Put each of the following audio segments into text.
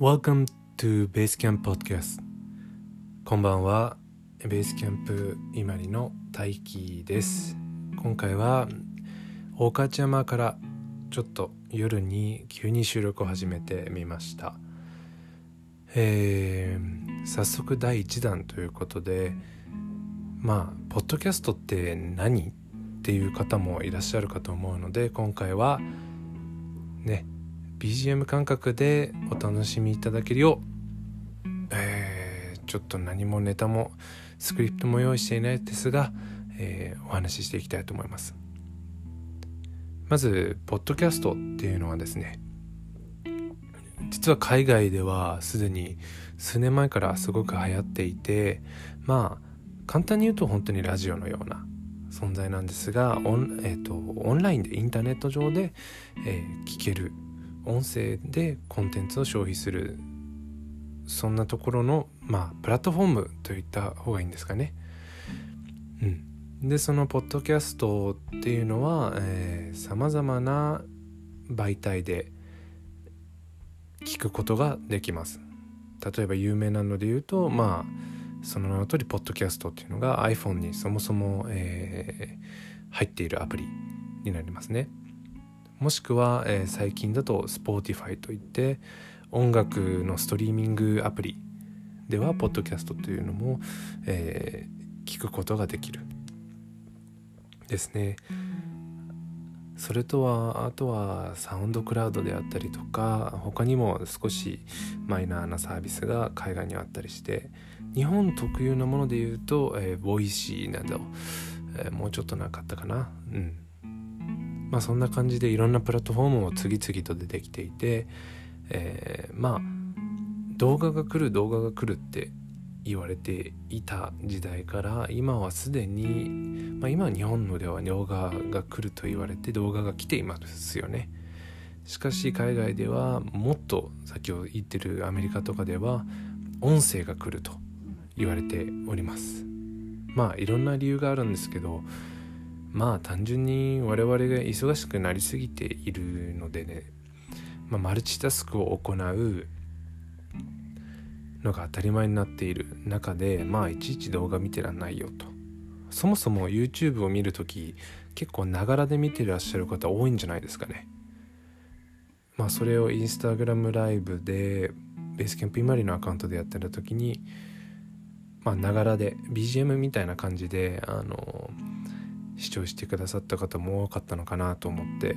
Welcome to Basecamp Podcast. こんばんは。ベースキャンプ伊万里の大輝です。今回は大勝山からちょっと夜に急に収録を始めてみました。えー、早速第1弾ということでまあポッドキャストって何？っていう方もいらっしゃるかと思うので今回はね BGM 感覚でお楽しみいただけるよう、えー、ちょっと何もネタもスクリプトも用意していないですが、えー、お話ししていきたいと思います。まずポッドキャストっていうのはですね実は海外ではすでに数年前からすごく流行っていてまあ簡単に言うと本当にラジオのような存在なんですがオン,、えーと、オンラインでインターネット上で、えー、聞ける音声でコンテンツを消費するそんなところのまあプラットフォームといった方がいいんですかね。うん、でそのポッドキャストっていうのはさまざまな媒体で聞くことができます。例えば有名なので言うとまあその名の通りポッドキャストっていうのが iPhone にそもそも、えー、入っているアプリになりますね。もしくは、えー、最近だと Spotify といって音楽のストリーミングアプリではポッドキャストというのも、えー、聞くことができる。ですね。それとはあとはサウンドクラウドであったりとか他にも少しマイナーなサービスが海外にはあったりして日本特有のもので言うと、えー、 Voicy など、えー、もうちょっとなかったかな。うんまあそんな感じでいろんなプラットフォームも次々と出てきていて、えー、まあ動画が来る動画が来るって言われていた時代から今はすでに、まあ、今日本のでは動画が来ると言われて動画が来ていますよね。しかし海外ではもっと先ほど言ってるアメリカとかでは音声が来ると言われております。まあいろんな理由があるんですけどまあ単純に我々が忙しくなりすぎているのでね、まあ、マルチタスクを行うのが当たり前になっている中でまあいちいち動画見てらんないよと。そもそも YouTube を見る時結構ながらで見てらっしゃる方多いんじゃないですかね。まあそれをインスタグライブでベースキャンプイマリのアカウントでやってた時にまあながらで BGM みたいな感じであの視聴してくださった方も多かったのかなと思って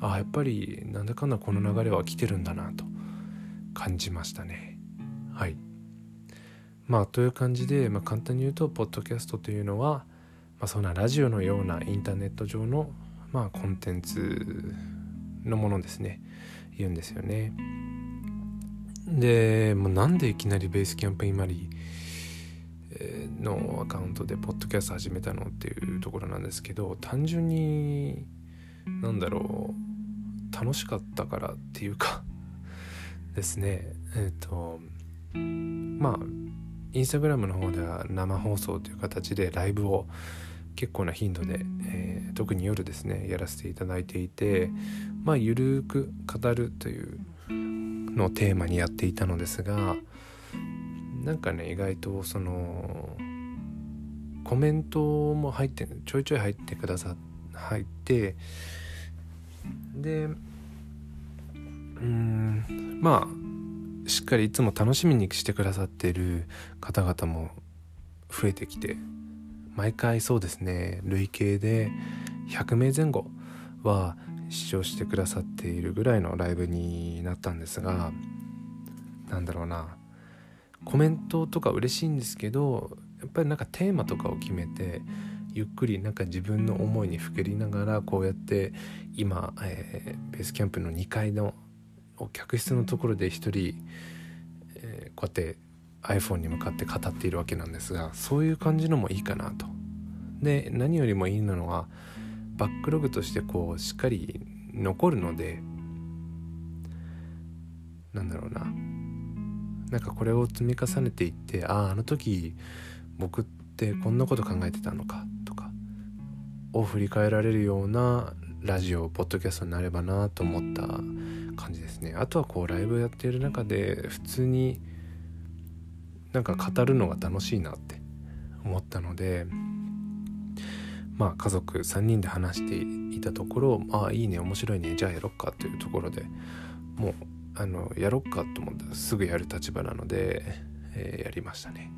あやっぱりなんだかんだこの流れは来てるんだなと感じましたね。はい。まあという感じで、まあ、簡単に言うとポッドキャストというのは、まあ、そんなラジオのようなインターネット上の、まあ、コンテンツのものですね。言うんですよね。でもうなんでいきなりベースキャンプイマリーのアカウントでポッドキャスト始めたのっていうところなんですけど単純になんだろう楽しかったからっていうか ですね。えっ、ー、とまあインスタグラムの方では生放送という形でライブを結構な頻度で、えー、特に夜ですねやらせていただいていてまあゆるく語るというのをテーマにやっていたのですがなんかね意外とそのコメントも入ってちょいちょい入ってくださ入ってでうんまあしっかりいつも楽しみにしてくださってる方々も増えてきて毎回そうですね累計で100名前後は視聴してくださっているぐらいのライブになったんですが何だろうなコメントとか嬉しいんですけどやっぱりなんかテーマとかを決めてゆっくりなんか自分の思いにふけりながらこうやって今、えー、ベースキャンプの2階のお客室のところで一人、えー、こうやって iPhone に向かって語っているわけなんですがそういう感じのもいいかなと。で何よりもいいのはバックログとしてこうしっかり残るのでなんだろうななんかこれを積み重ねていってあああの時僕ってこんなこと考えてたのかとかを振り返られるようなラジオポッドキャストになればなと思った感じですね。あとはこうライブやっている中で普通になんか語るのが楽しいなって思ったのでまあ家族3人で話していたところああいいね面白いねじゃあやろっかというところでもうあのやろっかと思ったらすぐやる立場なので、えー、やりましたね。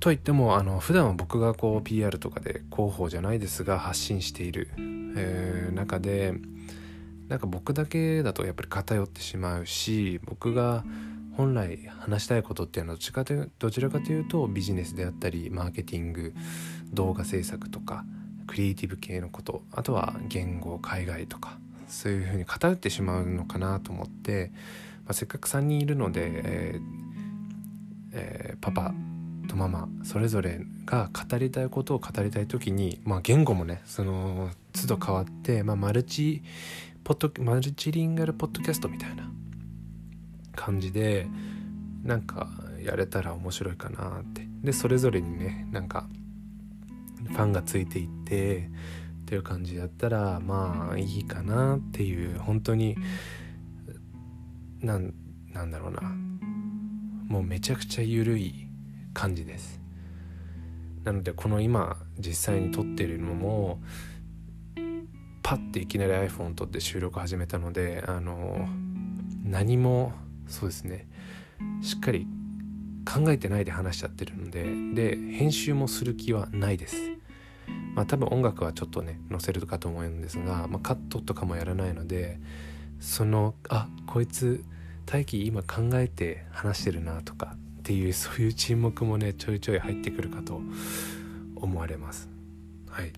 といってもあの普段は僕がこう PR とかで広報じゃないですが発信している、えー、中でなんか僕だけだとやっぱり偏ってしまうし僕が本来話したいことっていうのはどちかとどちらかというとビジネスであったりマーケティング動画制作とかクリエイティブ系のことあとは言語海外とかそういうふうに偏ってしまうのかなと思って、まあ、せっかく3人いるので、えーえー、パパとママそれぞれが語りたいことを語りたい時に、まあ、言語もねその都度変わって、まあ、マルチポッドマルチリンガルポッドキャストみたいな感じでなんかやれたら面白いかなって。でそれぞれにねなんかファンがついていってっていう感じだったらまあいいかなっていう本当になんなんだろうな。もうめちゃくちゃ緩い感じです。なのでこの今実際に撮ってるのもパッていきなり iPhone 撮って収録始めたのであの何もそうですね。しっかり考えてないで話しちゃってるのでで編集もする気はないです。まあ多分音楽はちょっとね載せるかと思うんですが、まあ、カットとかもやらないのでそのあこいつ大輝今考えて話してるなとかっていうそういう沈黙もねちょいちょい入ってくるかと思われます。はい。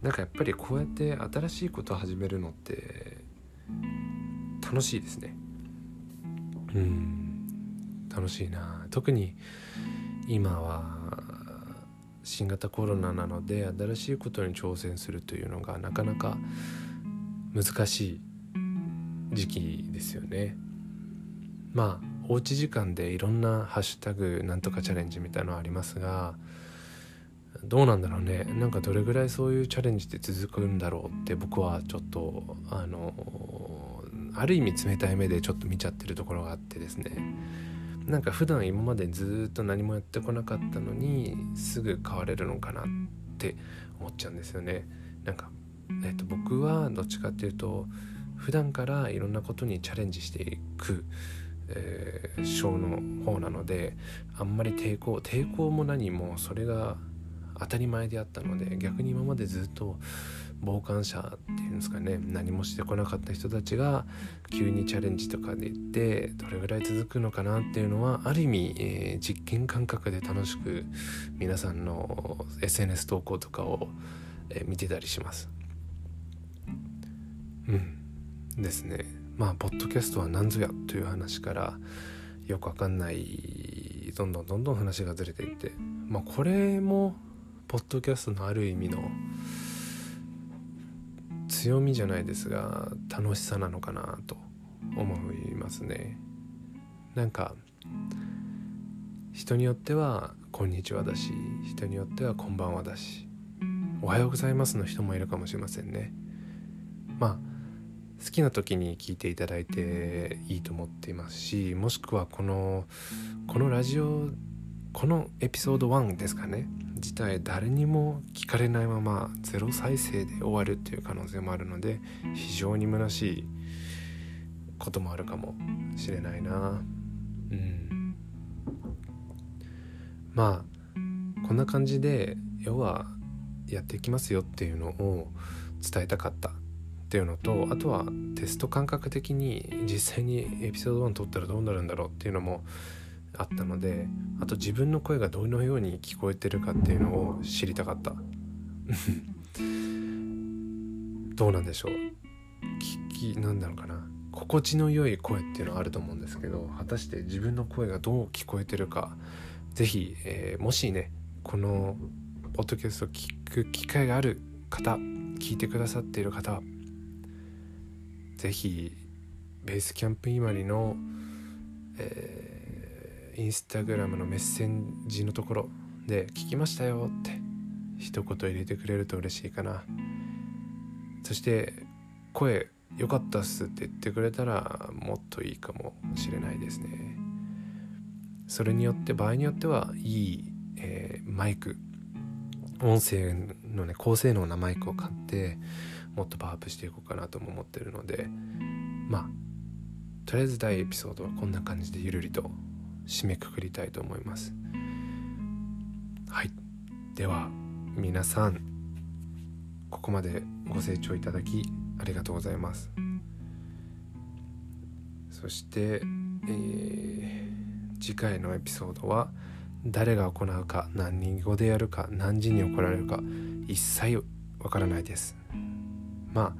なんかやっぱりこうやって新しいことを始めるのって楽しいですね。うん。楽しいな。特に今は新型コロナなので新しいことに挑戦するというのがなかなか難しい時期ですよね。まあおうち時間でいろんなハッシュタグなんとかチャレンジみたいのはありますがどうなんだろうね。なんかどれぐらいそういうチャレンジって続くんだろうって僕はちょっとあのある意味冷たい目でちょっと見ちゃってるところがあってですね。なんか普段今までずっと何もやってこなかったのにすぐ変われるのかなって思っちゃうんですよね。なんか、えっと、僕はどっちかっていうと普段からいろんなことにチャレンジしていくえー、の方なのであんまり抵抗抵抗も何もそれが当たり前であったので逆に今までずっと傍観者っていうんですかね何もしてこなかった人たちが急にチャレンジとかで行ってどれぐらい続くのかなっていうのはある意味、えー、実験感覚で楽しく皆さんの SNS 投稿とかを、えー、見てたりします。うんですね。まあポッドキャストは何ぞやという話からよくわかんないどんどんどんどん話がずれていってまあこれもポッドキャストのある意味の強みじゃないですが楽しさなのかなと思いますね。なんか人によっては「こんにちは」だし人によっては「こんばんは」だし「おはようございます」の人もいるかもしれませんね。まあ好きな時に聞いていただいていいと思っていますしもしくはこのこのラジオこのエピソード1ですかね。自体誰にも聞かれないままゼロ再生で終わるっていう可能性もあるので非常に虚しいこともあるかもしれないな。うん。まあこんな感じで要はやっていきますよっていうのを伝えたかったっていうのとあとはテスト感覚的に実際にエピソード1撮ったらどうなるんだろうっていうのもあったのであと自分の声がどのように聞こえてるかっていうのを知りたかった。どうなんでしょう。聞きなんだろうかな。心地の良い声っていうのはあると思うんですけど果たして自分の声がどう聞こえてるか是非、えー、もしねこのポッドキャストを聞く機会がある方聞いてくださっている方ぜひベースキャンプイマリの、えー、インスタグラムのメッセンジのところで「聞きましたよ」って一言入れてくれると嬉しいかな。そして声良かったっすって言ってくれたらもっといいかもしれないですね。それによって場合によってはいい、えー、マイク。音声のね高性能なマイクを買ってもっとパワーアップしていこうかなとも思ってるのでまあとりあえず第エピソードはこんな感じでゆるりと締めくくりたいと思います。はい。では皆さんここまでご清聴いただきありがとうございます。そして、えー、次回のエピソードは誰が行うか何人語でやるか何時に怒られるか一切わからないです。まあ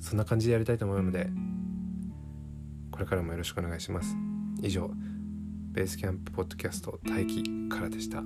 そんな感じでやりたいと思うのでこれからもよろしくお願いします。以上。ベースキャンプポッドキャスト待機からでした。